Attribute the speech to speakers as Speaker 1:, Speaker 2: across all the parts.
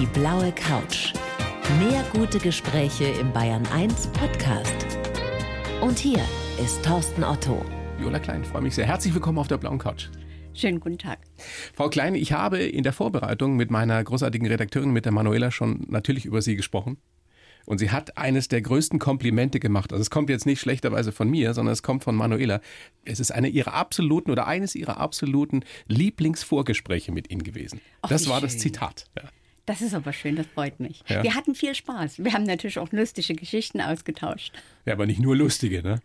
Speaker 1: Die blaue Couch. Mehr gute Gespräche im Bayern 1 Podcast. Und hier ist Thorsten Otto.
Speaker 2: Viola Klein, freue mich sehr. Herzlich willkommen auf der blauen Couch.
Speaker 3: Schönen guten Tag.
Speaker 2: Frau Klein, ich habe in der Vorbereitung mit meiner großartigen Redakteurin, mit der Manuela, schon natürlich über Sie gesprochen. Und sie hat eines der größten Komplimente gemacht. Also es kommt jetzt nicht schlechterweise von mir, sondern es kommt von Manuela. Es ist eine ihrer absoluten oder eines ihrer absoluten Lieblingsvorgespräche mit Ihnen gewesen.
Speaker 3: Ach,
Speaker 2: das war das
Speaker 3: schön.
Speaker 2: Zitat. Ja.
Speaker 3: Das ist aber schön, das freut mich.
Speaker 2: Ja.
Speaker 3: Wir hatten viel Spaß. Wir haben natürlich auch lustige Geschichten ausgetauscht.
Speaker 2: ja, aber nicht nur lustige, ne?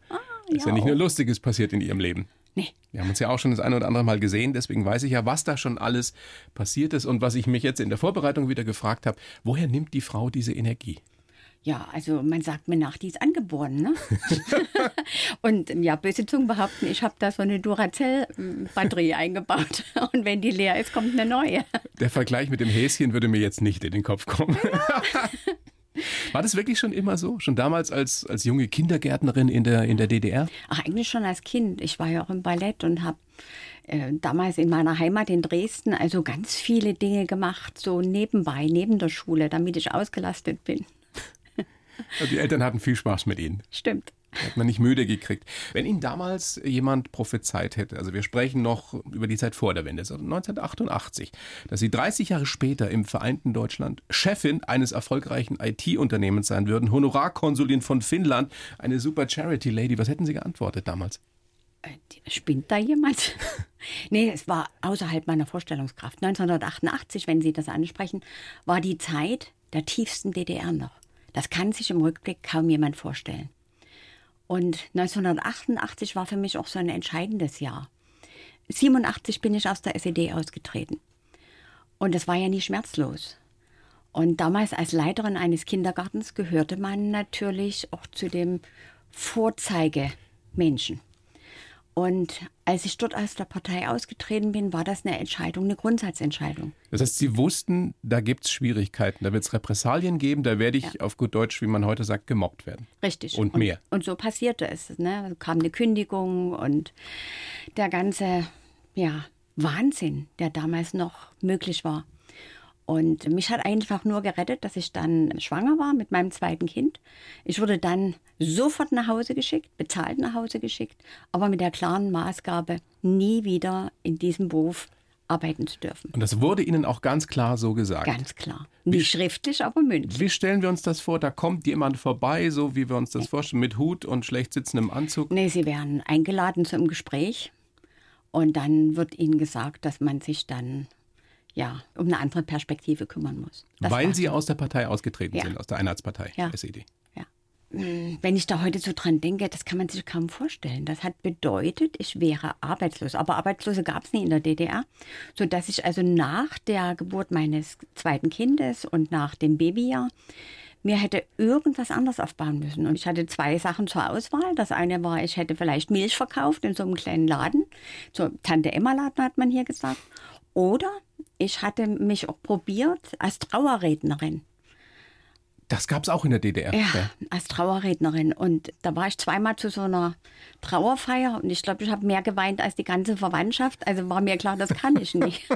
Speaker 2: ist ja
Speaker 3: ja
Speaker 2: nicht nur. Lustiges passiert in Ihrem Leben.
Speaker 3: Nee,
Speaker 2: Wir haben uns ja auch schon das eine oder andere Mal gesehen, deswegen weiß ich ja, was da schon alles passiert ist und was ich mich jetzt in der Vorbereitung wieder gefragt habe, woher nimmt die Frau diese Energie?
Speaker 3: Ja, also man sagt mir nach, die ist angeboren, ne? Und ja, böse Zungen behaupten, ich habe da so eine Duracell-Batterie eingebaut. Und wenn die leer ist, kommt eine neue.
Speaker 2: Der Vergleich mit dem Häschen würde mir jetzt nicht in den Kopf kommen. War das wirklich schon immer so? Schon damals als, als junge Kindergärtnerin in der, in der DDR?
Speaker 3: Ach, eigentlich schon als Kind. Ich war ja auch im Ballett und habe äh, damals in meiner Heimat in Dresden also ganz viele Dinge gemacht, so nebenbei, neben der Schule, damit ich ausgelastet bin.
Speaker 2: Die Eltern hatten viel Spaß mit Ihnen.
Speaker 3: Stimmt.
Speaker 2: Hat man nicht müde gekriegt. Wenn Ihnen damals jemand prophezeit hätte, also wir sprechen noch über die Zeit vor der Wende, also 1988, dass Sie 30 Jahre später im vereinten Deutschland Chefin eines erfolgreichen IT-Unternehmens sein würden, Honorarkonsulin von Finnland, eine super Charity-Lady, was hätten Sie geantwortet damals?
Speaker 3: Äh, Spinnt da jemand? nee, es war außerhalb meiner Vorstellungskraft. 1988, wenn Sie das ansprechen, war die Zeit der tiefsten DDR noch. Das kann sich im Rückblick kaum jemand vorstellen. Und 1988 war für mich auch so ein entscheidendes Jahr. 87 bin ich aus der SED ausgetreten. Und das war ja nie schmerzlos. Und damals als Leiterin eines Kindergartens gehörte man natürlich auch zu dem Vorzeigemenschen. Und als ich dort aus der Partei ausgetreten bin, war das eine Entscheidung, eine Grundsatzentscheidung.
Speaker 2: Das heißt, Sie wussten, da gibt es Schwierigkeiten, da wird es Repressalien geben, da werde ich auf gut Deutsch, wie man heute sagt, gemobbt werden.
Speaker 3: Richtig.
Speaker 2: Und mehr.
Speaker 3: Und, so passierte es. Ne? Da kam eine Kündigung und der ganze ja, Wahnsinn, der damals noch möglich war. Und mich hat einfach nur gerettet, dass ich dann schwanger war mit meinem zweiten Kind. Ich wurde dann sofort nach Hause geschickt, bezahlt nach Hause geschickt, aber mit der klaren Maßgabe, nie wieder in diesem Beruf arbeiten zu dürfen.
Speaker 2: Und das wurde Ihnen auch ganz klar so gesagt.
Speaker 3: Ganz klar. Nicht schriftlich, aber mündlich.
Speaker 2: Wie stellen wir uns das vor? Da kommt jemand vorbei, so wie wir uns das vorstellen, mit Hut und schlecht sitzendem Anzug.
Speaker 3: Nee, sie werden eingeladen zum Gespräch und dann wird ihnen gesagt, dass man sich dann ja um eine andere Perspektive kümmern muss. Das
Speaker 2: weil Sie
Speaker 3: so.
Speaker 2: aus der Partei ausgetreten
Speaker 3: Ja.
Speaker 2: sind, aus der Einheitspartei,
Speaker 3: Ja.
Speaker 2: SED.
Speaker 3: Ja. Hm, Wenn ich da heute so dran denke, das kann man sich kaum vorstellen. Das hat bedeutet, ich wäre arbeitslos. Aber Arbeitslose gab es nie in der DDR, sodass ich also nach der Geburt meines zweiten Kindes und nach dem Babyjahr mir hätte irgendwas anderes aufbauen müssen. Und ich hatte zwei Sachen zur Auswahl. Das eine war, ich hätte vielleicht Milch verkauft in so einem kleinen Laden. So Tante Emma Laden hat man hier gesagt. Oder ich hatte mich auch probiert als Trauerrednerin.
Speaker 2: Das gab es auch in der DDR.
Speaker 3: Ja, als Trauerrednerin. Und da war ich zweimal zu so einer Trauerfeier und ich glaube, ich habe mehr geweint als die ganze Verwandtschaft. Also war mir klar, das kann ich nicht.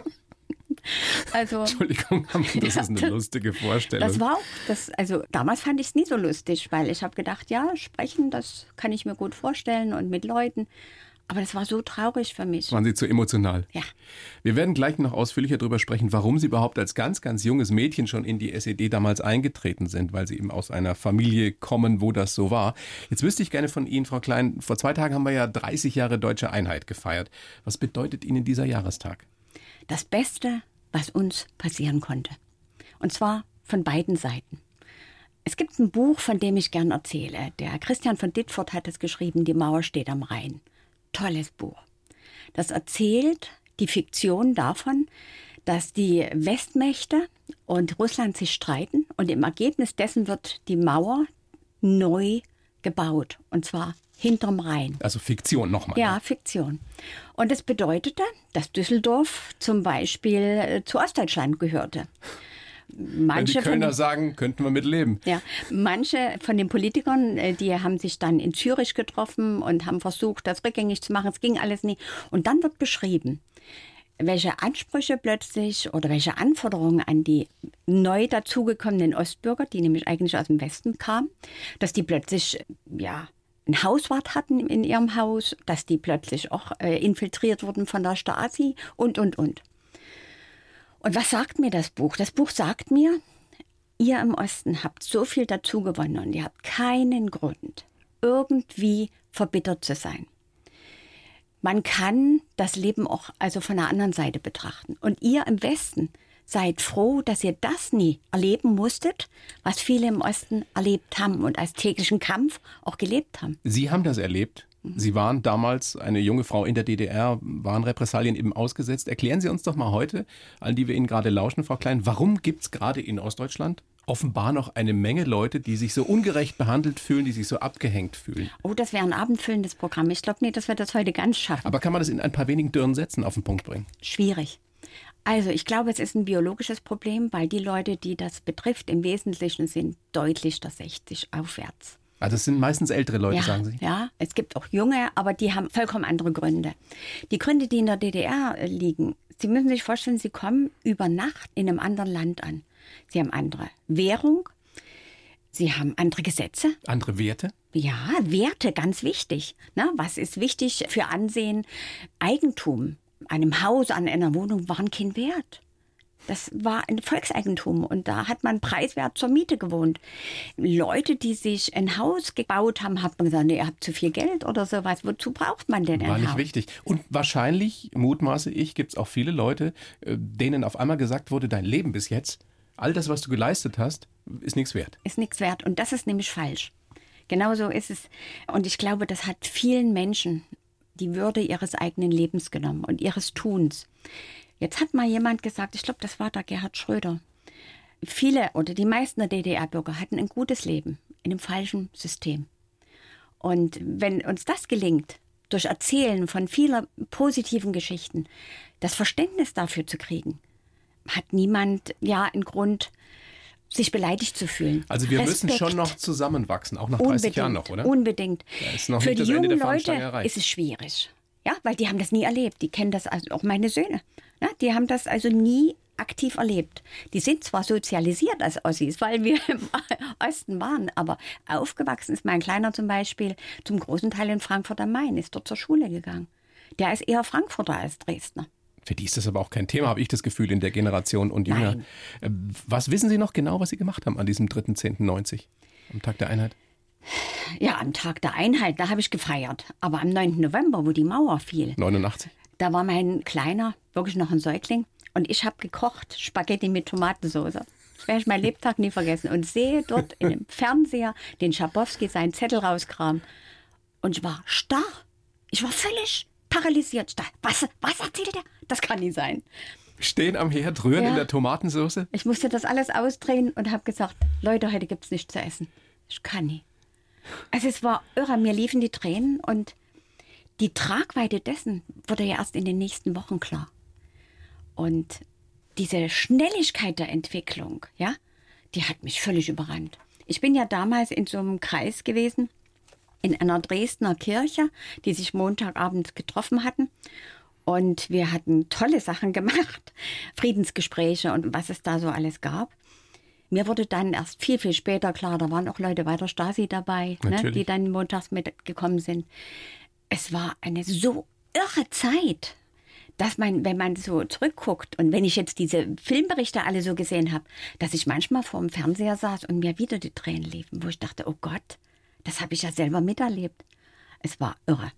Speaker 3: also
Speaker 2: Entschuldigung, das
Speaker 3: Ja,
Speaker 2: ist eine lustige Vorstellung.
Speaker 3: das war auch, das, also damals fand ich es nie so lustig, weil ich habe gedacht, ja, sprechen, das kann ich mir gut vorstellen und mit Leuten. Aber das war so traurig für mich.
Speaker 2: Waren Sie zu emotional?
Speaker 3: Ja.
Speaker 2: Wir werden gleich noch ausführlicher darüber sprechen, warum Sie überhaupt als ganz, ganz junges Mädchen schon in die SED damals eingetreten sind, weil Sie eben aus einer Familie kommen, wo das so war. Jetzt wüsste ich gerne von Ihnen, Frau Klein, vor zwei Tagen haben wir ja 30 Jahre deutsche Einheit gefeiert. Was bedeutet Ihnen dieser Jahrestag?
Speaker 3: das Beste, was uns passieren konnte. Und zwar von beiden Seiten. Es gibt ein Buch, von dem ich gern erzähle. Der Christian von Dittfurt hat es geschrieben, Die Mauer steht am Rhein. Tolles Buch. Das erzählt die Fiktion davon, dass die Westmächte und Russland sich streiten und im Ergebnis dessen wird die Mauer neu gebaut. Und zwar hinterm Rhein.
Speaker 2: Also Fiktion nochmal.
Speaker 3: Ja, Fiktion. Und es bedeutete, dass Düsseldorf zum Beispiel äh, zu Ostdeutschland gehörte.
Speaker 2: Wenn die
Speaker 3: Manche von,
Speaker 2: Kölner sagen, könnten wir mit leben.
Speaker 3: ja, manche von den Politikern, äh, die haben sich dann in Zürich getroffen und haben versucht, das rückgängig zu machen. Es ging alles nie. Und dann wird beschrieben, welche Ansprüche plötzlich oder welche Anforderungen an die neu dazugekommenen Ostbürger, die nämlich eigentlich aus dem Westen kamen, dass die plötzlich, ja, einen Hauswart hatten in ihrem Haus, dass die plötzlich auch äh, infiltriert wurden von der Stasi und, und, und. Und was sagt mir das Buch? Das Buch sagt mir, ihr im Osten habt so viel dazu gewonnen und ihr habt keinen Grund, irgendwie verbittert zu sein. Man kann das Leben auch also von der anderen Seite betrachten. Und ihr im Westen seid froh, dass ihr das nie erleben musstet, was viele im Osten erlebt haben und als täglichen Kampf auch gelebt haben.
Speaker 2: Sie haben das erlebt. Sie waren damals eine junge Frau in der DDR, waren Repressalien eben ausgesetzt. Erklären Sie uns doch mal heute, allen, die wir Ihnen gerade lauschen, Frau Klein, warum gibt es gerade in Ostdeutschland offenbar noch eine Menge Leute, die sich so ungerecht behandelt fühlen, die sich so abgehängt fühlen?
Speaker 3: Oh, das wäre ein abendfüllendes Programm. Ich glaube nicht, dass wir das heute ganz schaffen.
Speaker 2: Aber kann man das in ein paar wenigen dürren Sätzen auf den Punkt bringen?
Speaker 3: Schwierig. Also ich glaube, es ist ein biologisches Problem, weil die Leute, die das betrifft, im Wesentlichen sind deutlich der 60 aufwärts.
Speaker 2: Also es sind meistens ältere Leute,
Speaker 3: ja,
Speaker 2: sagen Sie.
Speaker 3: Ja, es gibt auch junge, aber die haben vollkommen andere Gründe. Die Gründe, die in der DDR liegen, Sie müssen sich vorstellen, Sie kommen über Nacht in einem anderen Land an. Sie haben andere Währung, Sie haben andere Gesetze.
Speaker 2: Andere Werte?
Speaker 3: Ja, Werte, ganz wichtig. Na, was ist wichtig für Ansehen? Eigentum, einem Haus, an einer Wohnung waren kein Wert. Das war ein Volkseigentum und da hat man preiswert zur Miete gewohnt. Leute, die sich ein Haus gebaut haben, hat man gesagt, nee, ihr habt zu viel Geld oder sowas. Wozu braucht man denn ein
Speaker 2: War nicht
Speaker 3: Haus?
Speaker 2: wichtig. Und wahrscheinlich, mutmaße ich, gibt es auch viele Leute, äh, denen auf einmal gesagt wurde, dein Leben bis jetzt, all das, was du geleistet hast, ist nichts wert.
Speaker 3: Ist nichts wert und das ist nämlich falsch. Genau so ist es. Und ich glaube, das hat vielen Menschen die Würde ihres eigenen Lebens genommen und ihres Tuns. Jetzt hat mal jemand gesagt, ich glaube, das war der Gerhard Schröder. Viele oder die meisten der DDR-Bürger hatten ein gutes Leben in einem falschen System. Und wenn uns das gelingt, durch Erzählen von vielen positiven Geschichten, das Verständnis dafür zu kriegen, hat niemand ja einen Grund, sich beleidigt zu fühlen.
Speaker 2: Also wir müssen
Speaker 3: Respekt.
Speaker 2: schon noch zusammenwachsen, auch nach 30
Speaker 3: Unbedingt,
Speaker 2: Jahren noch, oder?
Speaker 3: Unbedingt. Für die jungen Leute ist es schwierig. Ja, weil die haben das nie erlebt. Die kennen das, also auch meine Söhne. Ja, die haben das also nie aktiv erlebt. Die sind zwar sozialisiert als Ossis, weil wir im Osten waren, aber aufgewachsen ist mein Kleiner zum Beispiel zum großen Teil in Frankfurt am Main, ist dort zur Schule gegangen. Der ist eher Frankfurter als Dresdner.
Speaker 2: Für die ist das aber auch kein Thema, habe ich das Gefühl, in der Generation und jünger.
Speaker 3: Nein.
Speaker 2: Äh, Was wissen Sie noch genau, was Sie gemacht haben an diesem 3.10.90, am Tag der Einheit?
Speaker 3: Ja, am Tag der Einheit, da habe ich gefeiert. Aber am 9. November, wo die Mauer fiel,
Speaker 2: 89?
Speaker 3: Da war mein Kleiner, wirklich noch ein Säugling. Und ich habe gekocht, Spaghetti mit Tomatensauce. Das werde ich mein Lebtag nie vergessen. Und sehe dort in dem Fernseher den Schabowski seinen Zettel rauskram. Und ich war starr. Ich war völlig paralysiert. Was, was erzählt er? Das kann nicht sein.
Speaker 2: Stehen am Herd, rühren
Speaker 3: Ja.
Speaker 2: in der Tomatensauce?
Speaker 3: Ich musste das alles ausdrehen und habe gesagt, Leute, heute gibt es nichts zu essen. Ich kann nicht. Also es war irre, mir liefen die Tränen und die Tragweite dessen wurde ja erst in den nächsten Wochen klar. Und diese Schnelligkeit der Entwicklung, ja, die hat mich völlig überrannt. Ich bin ja damals in so einem Kreis gewesen, in einer Dresdner Kirche, die sich Montagabend getroffen hatten. Und wir hatten tolle Sachen gemacht, Friedensgespräche und was es da so alles gab. Mir wurde dann erst viel, viel später klar, da waren auch Leute bei der Stasi dabei, ne, die dann montags mitgekommen sind. Es war eine so irre Zeit, dass man, wenn man so zurückguckt und wenn ich jetzt diese Filmberichte alle so gesehen habe, dass ich manchmal vor dem Fernseher saß und mir wieder die Tränen liefen, wo ich dachte, oh Gott, das habe ich ja selber miterlebt. Es war irre.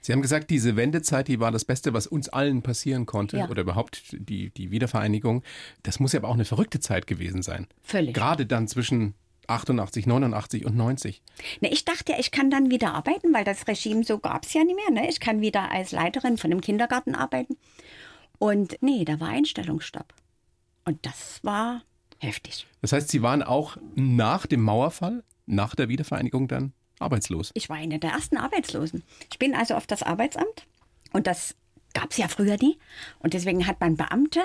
Speaker 2: Sie haben gesagt, diese Wendezeit, die war das Beste, was uns allen passieren konnte
Speaker 3: Ja.
Speaker 2: oder überhaupt die, die Wiedervereinigung. Das muss ja aber auch eine verrückte Zeit gewesen sein.
Speaker 3: Völlig.
Speaker 2: Gerade dann zwischen 88, 89 und 90.
Speaker 3: Ne, ich dachte ja, ich kann dann wieder arbeiten, weil das Regime so gab es ja nicht mehr. Ne? Ich kann wieder als Leiterin von einem Kindergarten arbeiten. Und nee, da war Einstellungsstopp. Und das war heftig.
Speaker 2: Das heißt, Sie waren auch nach dem Mauerfall, nach der Wiedervereinigung dann arbeitslos.
Speaker 3: Ich war eine der ersten Arbeitslosen. Ich bin also auf das Arbeitsamt und das gab es ja früher nie. Und deswegen hat man Beamte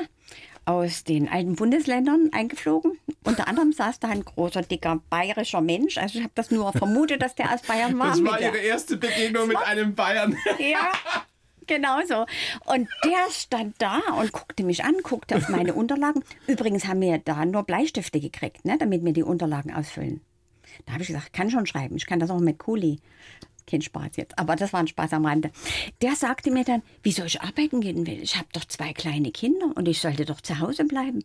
Speaker 3: aus den alten Bundesländern eingeflogen. Unter anderem saß da ein großer, dicker bayerischer Mensch. Also ich habe das nur vermutet, dass der aus Bayern war.
Speaker 2: Das war Ihre erste Begegnung mit einem Bayern.
Speaker 3: Ja, genau so. Und der stand da und guckte mich an, guckte auf meine Unterlagen. Übrigens haben wir da nur Bleistifte gekriegt, ne, damit wir die Unterlagen ausfüllen. Da habe ich gesagt, kann schon schreiben, ich kann das auch mit Kuli. Kein Spaß jetzt, aber das war ein Spaß am Rande. Der sagte mir dann, wieso ich arbeiten gehen will. Ich habe doch zwei kleine Kinder und ich sollte doch zu Hause bleiben.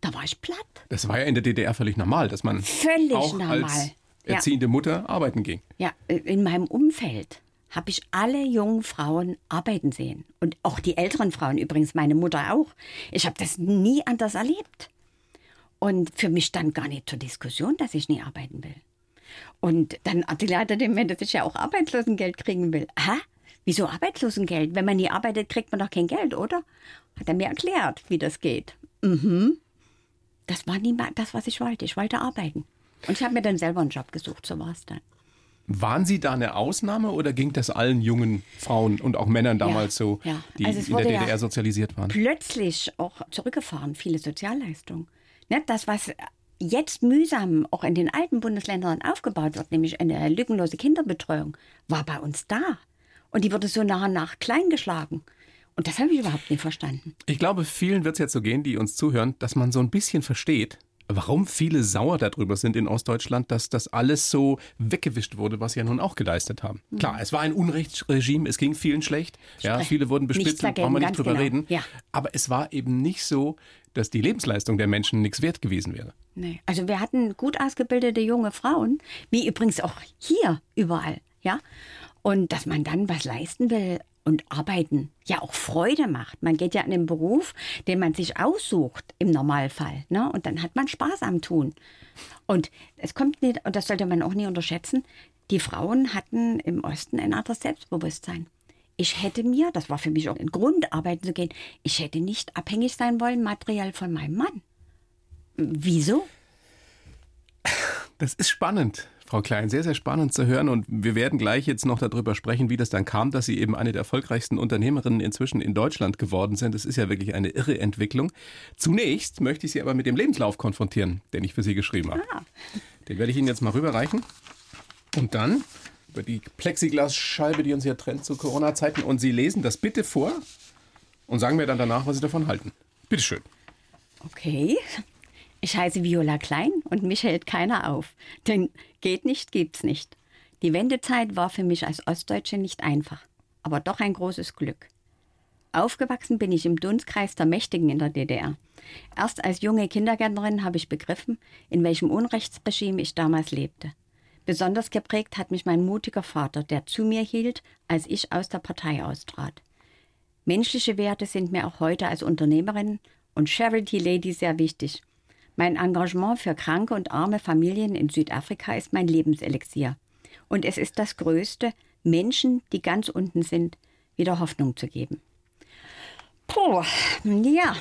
Speaker 3: Da war ich platt.
Speaker 2: Das war ja in der DDR völlig normal, dass man
Speaker 3: Völlig
Speaker 2: auch
Speaker 3: normal.
Speaker 2: als
Speaker 3: Ja.
Speaker 2: erziehende Mutter arbeiten ging.
Speaker 3: Ja, in meinem Umfeld habe ich alle jungen Frauen arbeiten sehen. Und auch die älteren Frauen, übrigens meine Mutter auch. Ich habe das nie anders erlebt. Und für mich stand gar nicht zur Diskussion, dass ich nie arbeiten will. Und dann erklärte mir, dass ich ja auch Arbeitslosengeld kriegen will. Hä? Wieso Arbeitslosengeld? Wenn man nie arbeitet, kriegt man doch kein Geld, oder? Hat er mir erklärt, wie das geht. Mhm. Das war nie mal das, was ich wollte. Ich wollte arbeiten. Und ich habe mir dann selber einen Job gesucht, so war es dann.
Speaker 2: Waren Sie da eine Ausnahme oder ging das allen jungen Frauen und auch Männern damals so,
Speaker 3: ja.
Speaker 2: die
Speaker 3: Also
Speaker 2: in der
Speaker 3: wurde ja
Speaker 2: DDR sozialisiert waren?
Speaker 3: plötzlich auch zurückgefahren, viele Sozialleistungen. Ne, das, was jetzt mühsam auch in den alten Bundesländern aufgebaut wird, nämlich eine lückenlose Kinderbetreuung, war bei uns da. Und die wurde so nach und nach klein geschlagen. Und das habe ich überhaupt nicht verstanden.
Speaker 2: Ich glaube, vielen wird es jetzt so gehen, die uns zuhören, dass man so ein bisschen versteht, warum viele sauer darüber sind in Ostdeutschland, dass das alles so weggewischt wurde, was sie ja nun auch geleistet haben.
Speaker 3: Mhm.
Speaker 2: Klar, es war ein Unrechtsregime, es ging vielen schlecht. Ja, viele wurden bespitzelt,
Speaker 3: dagegen,
Speaker 2: brauchen wir nicht drüber
Speaker 3: genau.
Speaker 2: reden.
Speaker 3: Ja.
Speaker 2: Aber es war eben nicht so, dass die Lebensleistung der Menschen nichts wert gewesen wäre.
Speaker 3: Nee. Also wir hatten gut ausgebildete junge Frauen, wie übrigens auch hier überall, ja. Und dass man dann was leisten will und arbeiten ja auch Freude macht. Man geht ja in einen Beruf, den man sich aussucht im Normalfall, ne? Und dann hat man Spaß am Tun. Und es kommt nicht, und das sollte man auch nie unterschätzen, die Frauen hatten im Osten ein anderes Selbstbewusstsein. Ich hätte mir, das war für mich auch ein Grund, arbeiten zu gehen, ich hätte nicht abhängig sein wollen materiell von meinem Mann. Wieso?
Speaker 2: Das ist spannend, Frau Klein, sehr, sehr spannend zu hören. Und wir werden gleich jetzt noch darüber sprechen, wie das dann kam, dass Sie eben eine der erfolgreichsten Unternehmerinnen inzwischen in Deutschland geworden sind. Das ist ja wirklich eine irre Entwicklung. Zunächst möchte ich Sie aber mit dem Lebenslauf konfrontieren, den ich für Sie geschrieben habe.
Speaker 3: Ah.
Speaker 2: Den werde ich Ihnen jetzt mal rüberreichen. Und dann über die Plexiglasscheibe, die uns hier trennt zu Corona-Zeiten. Und Sie lesen das bitte vor und sagen mir dann danach, was Sie davon halten. Bitteschön.
Speaker 3: Okay. Ich heiße Viola Klein und mich hält keiner auf. Denn geht nicht, gibt's nicht. Die Wendezeit war für mich als Ostdeutsche nicht einfach, aber doch ein großes Glück. Aufgewachsen bin ich im Dunstkreis der Mächtigen in der DDR. Erst als junge Kindergärtnerin habe ich begriffen, in welchem Unrechtsregime ich damals lebte. Besonders geprägt hat mich mein mutiger Vater, der zu mir hielt, als ich aus der Partei austrat. Menschliche Werte sind mir auch heute als Unternehmerin und Charity Lady sehr wichtig. Mein Engagement für kranke und arme Familien in Südafrika ist mein Lebenselixier. Und es ist das Größte, Menschen, die ganz unten sind, wieder Hoffnung zu geben. Puh, ja.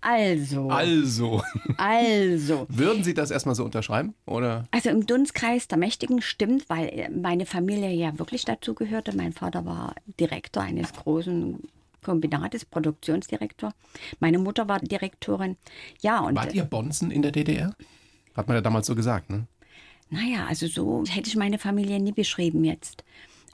Speaker 3: Also,
Speaker 2: Also,
Speaker 3: also.
Speaker 2: würden Sie das erstmal so unterschreiben? Oder?
Speaker 3: Also im Dunstkreis der Mächtigen stimmt, weil meine Familie ja wirklich dazu gehörte. Mein Vater war Direktor eines großen Kombinates, Produktionsdirektor. Meine Mutter war Direktorin. Ja, und
Speaker 2: Wart ihr Bonzen in der DDR? Hat man ja damals so gesagt, ne?
Speaker 3: naja, also so hätte ich meine Familie nie beschrieben jetzt.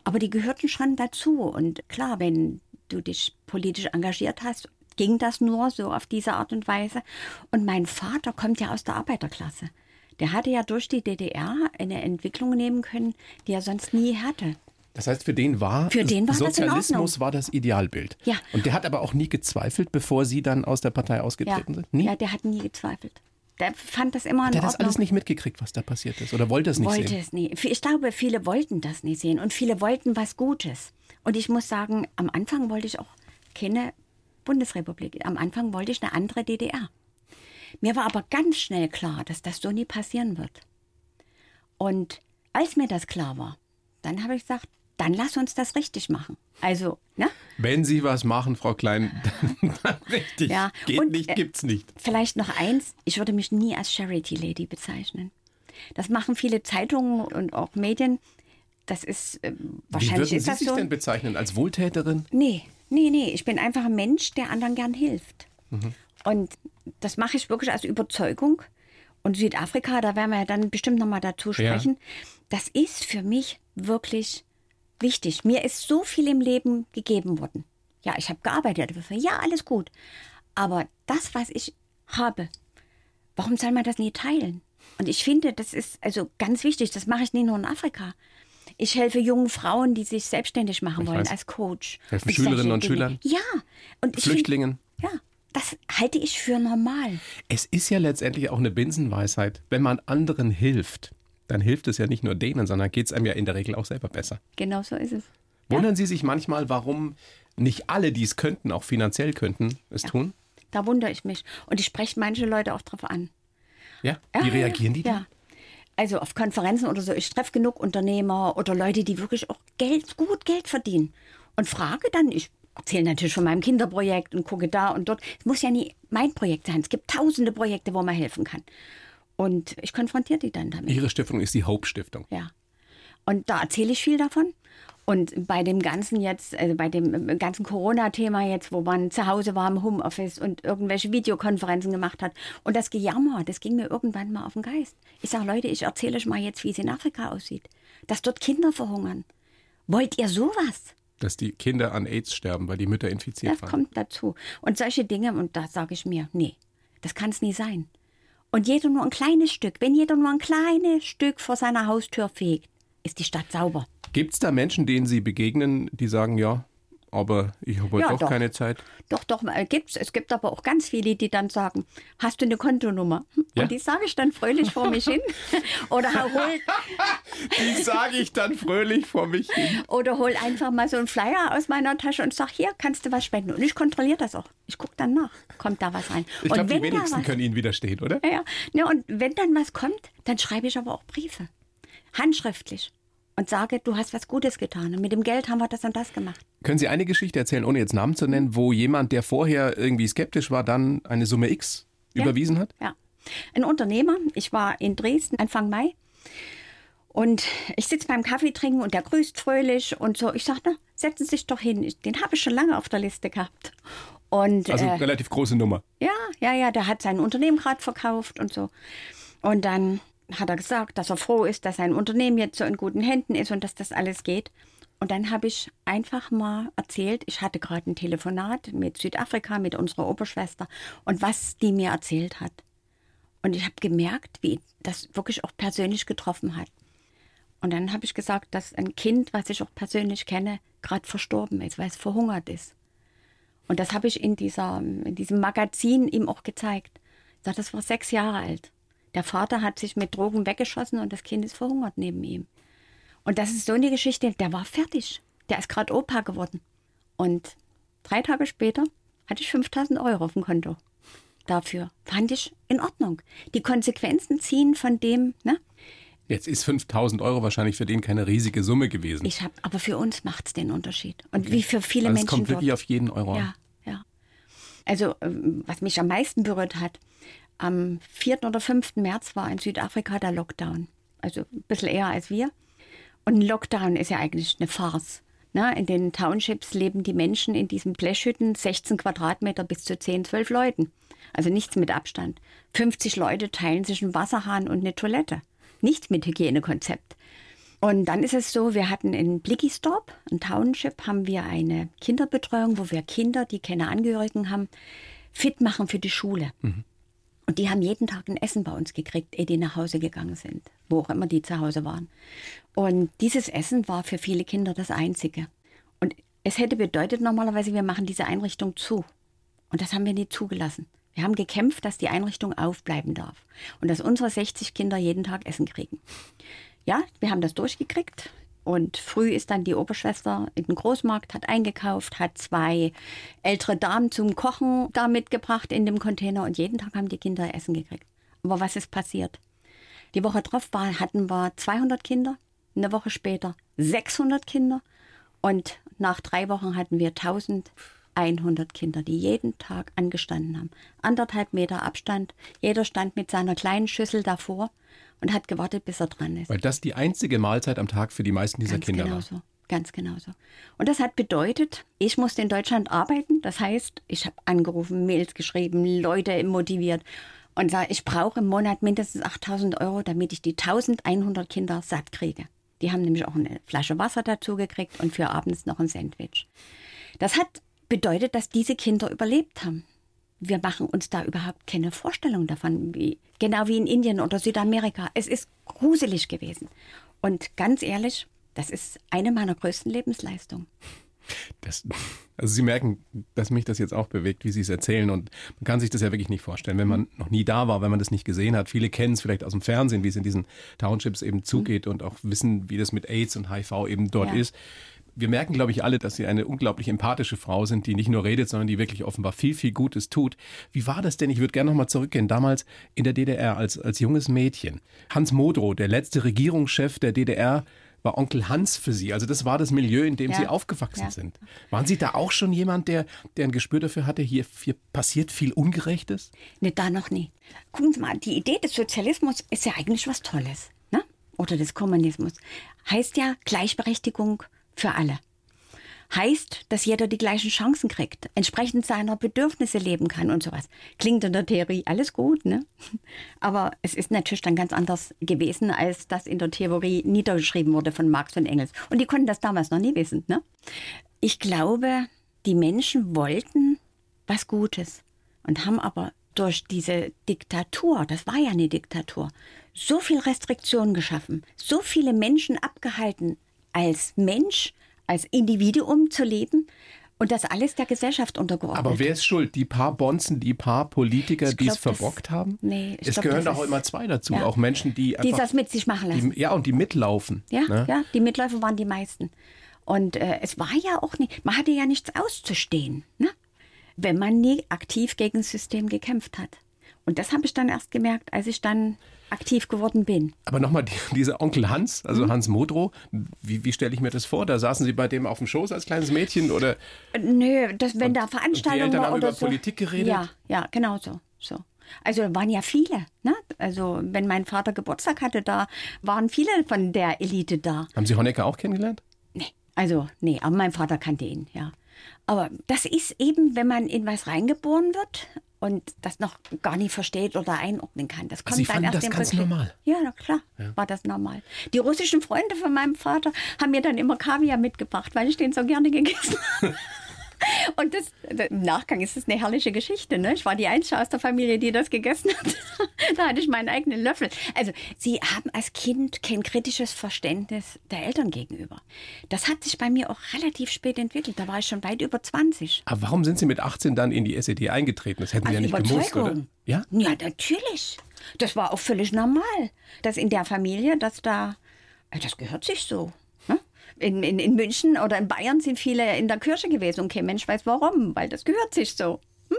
Speaker 3: Aber die gehörten schon dazu. Und klar, wenn du dich politisch engagiert hast, ging das nur so auf diese Art und Weise. Und mein Vater kommt ja aus der Arbeiterklasse. Der hatte ja durch die DDR eine Entwicklung nehmen können, die er sonst nie hatte.
Speaker 2: Das heißt, für den war,
Speaker 3: Für den war das
Speaker 2: Sozialismus
Speaker 3: Ordnung.
Speaker 2: war das Idealbild.
Speaker 3: Ja.
Speaker 2: Und der hat aber auch nie gezweifelt, bevor Sie dann aus der Partei
Speaker 3: Ja,
Speaker 2: ausgetreten sind? Nie?
Speaker 3: ja, der hat nie gezweifelt. Der fand das immer in
Speaker 2: der hat das alles nicht mitgekriegt, was da passiert ist. Oder wollte es nicht
Speaker 3: wollte
Speaker 2: sehen?
Speaker 3: es nie. Ich glaube, viele wollten das nicht sehen und viele wollten was Gutes. Und ich muss sagen, am Anfang wollte ich auch keine Bundesrepublik. Am Anfang wollte ich eine andere DDR. Mir war aber ganz schnell klar, dass das so nie passieren wird. Und als mir das klar war, dann habe ich gesagt, dann lass uns das richtig machen. Also, ne?
Speaker 2: Wenn Sie was machen, Frau Klein, dann, dann richtig.
Speaker 3: Ja,
Speaker 2: Geht
Speaker 3: und,
Speaker 2: nicht,
Speaker 3: äh,
Speaker 2: gibt's nicht.
Speaker 3: Vielleicht noch eins, ich würde mich nie als Charity Lady bezeichnen. Das machen viele Zeitungen und auch Medien. Das ist äh,
Speaker 2: Wie
Speaker 3: wahrscheinlich
Speaker 2: würden
Speaker 3: ist
Speaker 2: Sie sich
Speaker 3: so.
Speaker 2: denn bezeichnen? Als Wohltäterin?
Speaker 3: Nee, nee, nee. Ich bin einfach ein Mensch, der anderen gern hilft. Und das mache ich wirklich aus Überzeugung. Und Südafrika, da werden wir ja dann bestimmt nochmal dazu
Speaker 2: Ja.
Speaker 3: sprechen. Das ist für mich wirklich wichtig. Mir ist so viel im Leben gegeben worden. Ja, ich habe gearbeitet dafür. Ja, alles gut. Aber das, was ich habe, warum soll man das nie teilen? Und ich finde, das ist also ganz wichtig. Das mache ich nicht nur in Afrika. Ich helfe jungen Frauen, die sich selbstständig machen
Speaker 2: Ich
Speaker 3: wollen
Speaker 2: weiß.
Speaker 3: als Coach.
Speaker 2: Helfen
Speaker 3: Und
Speaker 2: Schülerinnen und. Schülern?
Speaker 3: Ja. Und ich find-
Speaker 2: Flüchtlingen.
Speaker 3: Ja, das halte ich für normal.
Speaker 2: Es ist ja letztendlich auch eine Binsenweisheit. Wenn man anderen hilft, dann hilft es ja nicht nur denen, sondern geht es einem ja in der Regel auch selber besser.
Speaker 3: Genau so ist es.
Speaker 2: Wundern Sie sich manchmal, warum nicht alle, die es könnten, auch finanziell könnten, es tun?
Speaker 3: Da wundere ich mich. Und ich spreche manche Leute auch drauf an.
Speaker 2: Ja?
Speaker 3: Ja,
Speaker 2: Wie
Speaker 3: ja,
Speaker 2: reagieren die
Speaker 3: ja. Also auf Konferenzen oder so. Ich treffe genug Unternehmer oder Leute, die wirklich auch Geld, gut Geld verdienen. Und frage dann, ich erzähle natürlich von meinem Kinderprojekt und gucke da und dort. Es muss ja nie mein Projekt sein. Es gibt tausende Projekte, wo man helfen kann. Und ich konfrontiere die dann damit.
Speaker 2: Ihre Stiftung ist die Hope Stiftung.
Speaker 3: Ja. Und da erzähle ich viel davon. Und bei dem ganzen jetzt, also bei dem äh, ganzen Corona-Thema jetzt, wo man zu Hause war im Homeoffice und irgendwelche Videokonferenzen gemacht hat und das Gejammer, das ging mir irgendwann mal auf den Geist. Ich sage, Leute, ich erzähle euch mal jetzt, wie es in Afrika aussieht. Dass dort Kinder verhungern. Wollt ihr sowas?
Speaker 2: Dass die Kinder an AIDS sterben, weil die Mütter infiziert
Speaker 3: Das
Speaker 2: waren.
Speaker 3: kommt dazu. Und solche Dinge, und da sage ich mir, nee, das kann es nie sein. Und jeder nur ein kleines Stück, wenn jeder nur ein kleines Stück vor seiner Haustür fegt, ist die Stadt sauber.
Speaker 2: Gibt es da Menschen, denen Sie begegnen, die sagen, ja, aber ich habe heute
Speaker 3: Ja,
Speaker 2: doch,
Speaker 3: doch.
Speaker 2: keine Zeit?
Speaker 3: Doch, doch, äh, gibt's. Es gibt aber auch ganz viele, die dann sagen, hast du eine Kontonummer?
Speaker 2: Ja.
Speaker 3: Und die sage ich dann fröhlich vor mich hin. Oder hol,
Speaker 2: Die sage ich dann fröhlich vor mich hin.
Speaker 3: oder hol einfach mal so einen Flyer aus meiner Tasche und sag, hier kannst du was spenden. Und ich kontrolliere das auch. Ich gucke dann nach, kommt da was rein.
Speaker 2: Ich
Speaker 3: und
Speaker 2: glaube, die wenigsten
Speaker 3: was,
Speaker 2: können Ihnen widerstehen, oder?
Speaker 3: ja, ja. Ne, und wenn dann was kommt, dann schreibe ich aber auch Briefe. Handschriftlich. Und sage, du hast was Gutes getan. Und mit dem Geld haben wir das und das gemacht.
Speaker 2: Können Sie eine Geschichte erzählen, ohne jetzt Namen zu nennen, wo jemand, der vorher irgendwie skeptisch war, dann eine Summe X
Speaker 3: Ja.
Speaker 2: überwiesen hat?
Speaker 3: Ja. Ein Unternehmer, ich war in Dresden Anfang Mai und ich sitze beim Kaffee trinken und der grüßt fröhlich und so. Ich sage, na, setzen Sie sich doch hin. Den habe ich schon lange auf der Liste gehabt. Und
Speaker 2: Also
Speaker 3: äh,
Speaker 2: relativ große Nummer.
Speaker 3: ja, ja, ja, der hat sein Unternehmen gerade verkauft und so. Und dann hat er gesagt, dass er froh ist, dass sein Unternehmen jetzt so in guten Händen ist und dass das alles geht. Und dann habe ich einfach mal erzählt, ich hatte gerade ein Telefonat mit Südafrika, mit unserer Oberschwester und was die mir erzählt hat. Und ich habe gemerkt, wie das wirklich auch persönlich getroffen hat. Und dann habe ich gesagt, dass ein Kind, was ich auch persönlich kenne, gerade verstorben ist, weil es verhungert ist. Und das habe ich in, dieser, in diesem Magazin ihm auch gezeigt. Das war sechs Jahre alt. Der Vater hat sich mit Drogen weggeschossen und das Kind ist verhungert neben ihm. Und das ist so eine Geschichte, der war fertig. Der ist gerade Opa geworden. Und drei Tage später hatte ich 5000 Euro auf dem Konto. Dafür fand ich in Ordnung. Die Konsequenzen ziehen von dem, ne?
Speaker 2: Jetzt ist 5000 Euro wahrscheinlich für den keine riesige Summe gewesen.
Speaker 3: Ich habe, aber für uns macht es den Unterschied. Und wie für viele
Speaker 2: also es
Speaker 3: Menschen
Speaker 2: kommt wirklich auf jeden Euro an.
Speaker 3: Ja, ja. Also, ähm, was mich am meisten berührt hat, am 4. oder 5. März war in Südafrika der Lockdown. Also ein bisschen eher als wir. Und ein Lockdown ist ja eigentlich eine Farce. Ne? In den Townships leben die Menschen in diesen Blechhütten, 16 Quadratmeter bis zu 10, 12 Leuten. Also nichts mit Abstand. 50 Leute teilen sich einen Wasserhahn und eine Toilette. Nichts mit Hygienekonzept. Und dann ist es so, wir hatten in Blickistorp, ein Township, haben wir eine Kinderbetreuung, wo wir Kinder, die keine Angehörigen haben, fit machen für die Schule. Und die haben jeden Tag ein Essen bei uns gekriegt, ehe die nach Hause gegangen sind, wo auch immer die zu Hause waren. Und dieses Essen war für viele Kinder das Einzige. Und es hätte bedeutet normalerweise, wir machen diese Einrichtung zu. Und das haben wir nicht zugelassen. Wir haben gekämpft, dass die Einrichtung aufbleiben darf und dass unsere 60 Kinder jeden Tag Essen kriegen. Ja, wir haben das durchgekriegt. Und früh ist dann die Oberschwester in den Großmarkt, hat eingekauft, hat zwei ältere Damen zum Kochen da mitgebracht in dem Container und jeden Tag haben die Kinder Essen gekriegt. Aber was ist passiert? Die Woche drauf war, hatten wir 200 Kinder, eine Woche später 600 Kinder und nach drei Wochen hatten wir 1100 Kinder, die jeden Tag angestanden haben. Anderthalb Meter Abstand, jeder stand mit seiner kleinen Schüssel davor und hat gewartet, bis er dran ist.
Speaker 2: Weil das die einzige Mahlzeit am Tag für die meisten dieser
Speaker 3: Ganz
Speaker 2: Kinder
Speaker 3: genau
Speaker 2: war.
Speaker 3: so. Ganz genau so. Und das hat bedeutet, ich musste in Deutschland arbeiten. Das heißt, ich habe angerufen, Mails geschrieben, Leute motiviert und sage, ich brauche im Monat mindestens 8000 Euro, damit ich die 1100 Kinder satt kriege. Die haben nämlich auch eine Flasche Wasser dazu gekriegt und für abends noch ein Sandwich. Das hat bedeutet, dass diese Kinder überlebt haben. Wir machen uns da überhaupt keine Vorstellung davon, wie, genau wie in Indien oder Südamerika. Es ist gruselig gewesen. Und ganz ehrlich, das ist eine meiner größten Lebensleistungen.
Speaker 2: Das, also Sie merken, dass mich das jetzt auch bewegt, wie Sie es erzählen. Und man kann sich das ja wirklich nicht vorstellen, wenn man noch nie da war, wenn man das nicht gesehen hat. Viele kennen es vielleicht aus dem Fernsehen, wie es in diesen Townships eben zugeht und auch wissen, wie das mit AIDS und HIV eben dort
Speaker 3: Ja.
Speaker 2: ist. Wir merken, glaube ich, alle, dass Sie eine unglaublich empathische Frau sind, die nicht nur redet, sondern die wirklich offenbar viel, viel Gutes tut. Wie war das denn? Ich würde gerne nochmal zurückgehen. Damals in der DDR als, als junges Mädchen. Hans Modrow, der letzte Regierungschef der DDR, war Onkel Hans für Sie. Also das war das Milieu, in dem
Speaker 3: Ja.
Speaker 2: Sie aufgewachsen
Speaker 3: Ja.
Speaker 2: sind. Waren Sie da auch schon jemand, der, der ein Gespür dafür hatte, hier, hier passiert viel Ungerechtes?
Speaker 3: Ne, da noch nie. Gucken Sie mal, die Idee des Sozialismus ist ja eigentlich was Tolles. Ne? Oder des Kommunismus. Heißt ja Gleichberechtigung für alle. Heißt, dass jeder die gleichen Chancen kriegt, entsprechend seiner Bedürfnisse leben kann und sowas. Klingt in der Theorie alles gut, ne? Aber es ist natürlich dann ganz anders gewesen, als das in der Theorie niedergeschrieben wurde von Marx und Engels. Und die konnten das damals noch nie wissen, ne? Ich glaube, die Menschen wollten was Gutes und haben aber durch diese Diktatur, das war ja eine Diktatur, so viel Restriktionen geschaffen, so viele Menschen abgehalten, als Mensch, als Individuum zu leben und das alles der Gesellschaft untergeordnet.
Speaker 2: Aber wer ist schuld? Die paar Bonzen, die paar Politiker, die es verbockt haben?
Speaker 3: Nee, ich
Speaker 2: es
Speaker 3: glaub,
Speaker 2: gehören
Speaker 3: ist-
Speaker 2: immer zwei dazu.
Speaker 3: Ja.
Speaker 2: Auch Menschen, die
Speaker 3: die
Speaker 2: einfach.
Speaker 3: das mit sich machen lassen.
Speaker 2: die, ja, und die mitlaufen.
Speaker 3: Ja,
Speaker 2: ne?
Speaker 3: ja, die Mitläufer waren die meisten. Und äh, es war ja auch nicht, man hatte ja nichts auszustehen, ne? wenn man nie aktiv gegen das System gekämpft hat. Und das habe ich dann erst gemerkt, als ich dann aktiv geworden bin.
Speaker 2: Aber nochmal, die, dieser Onkel Hans, also
Speaker 3: Mhm.
Speaker 2: Hans Modrow, wie, wie stelle ich mir das vor? Da saßen Sie bei dem auf dem Schoß als kleines Mädchen oder
Speaker 3: Nö, das, wenn da Veranstaltungen
Speaker 2: Eltern
Speaker 3: war
Speaker 2: haben
Speaker 3: oder
Speaker 2: über
Speaker 3: so.
Speaker 2: Politik geredet?
Speaker 3: Ja, ja, genau so. so. Also da waren ja viele. Ne? Also wenn mein Vater Geburtstag hatte, da waren viele von der Elite da.
Speaker 2: haben Sie Honecker auch kennengelernt?
Speaker 3: Nee, also nee, aber mein Vater kannte ihn, ja. Aber das ist eben, wenn man in was reingeboren wird und das noch gar nicht versteht oder einordnen kann. Das kommt
Speaker 2: Sie
Speaker 3: dann
Speaker 2: fanden
Speaker 3: erst
Speaker 2: das
Speaker 3: im
Speaker 2: ganz
Speaker 3: Rückblick.
Speaker 2: normal?
Speaker 3: Ja, na klar, war das normal. Die russischen Freunde von meinem Vater haben mir dann immer Kaviar mitgebracht, weil ich den so gerne gegessen habe. Und das, im Nachgang ist es eine herrliche Geschichte. Ne? Ich war die Einzige aus der Familie, die das gegessen hat. da hatte ich meinen eigenen Löffel. Also, sie haben als Kind kein kritisches Verständnis der Eltern gegenüber. Das hat sich bei mir auch relativ spät entwickelt. Da war ich schon weit über 20.
Speaker 2: Aber warum sind Sie mit 18 dann in die SED eingetreten? Das hätten Sie ja nicht gemusst, oder? Ja?
Speaker 3: Ja, natürlich. Das war auch völlig normal. Dass in der Familie, dass da, das gehört sich so. In, in, in München oder in Bayern sind viele in der Kirche gewesen und kein Mensch weiß warum, weil das gehört sich so. Hm?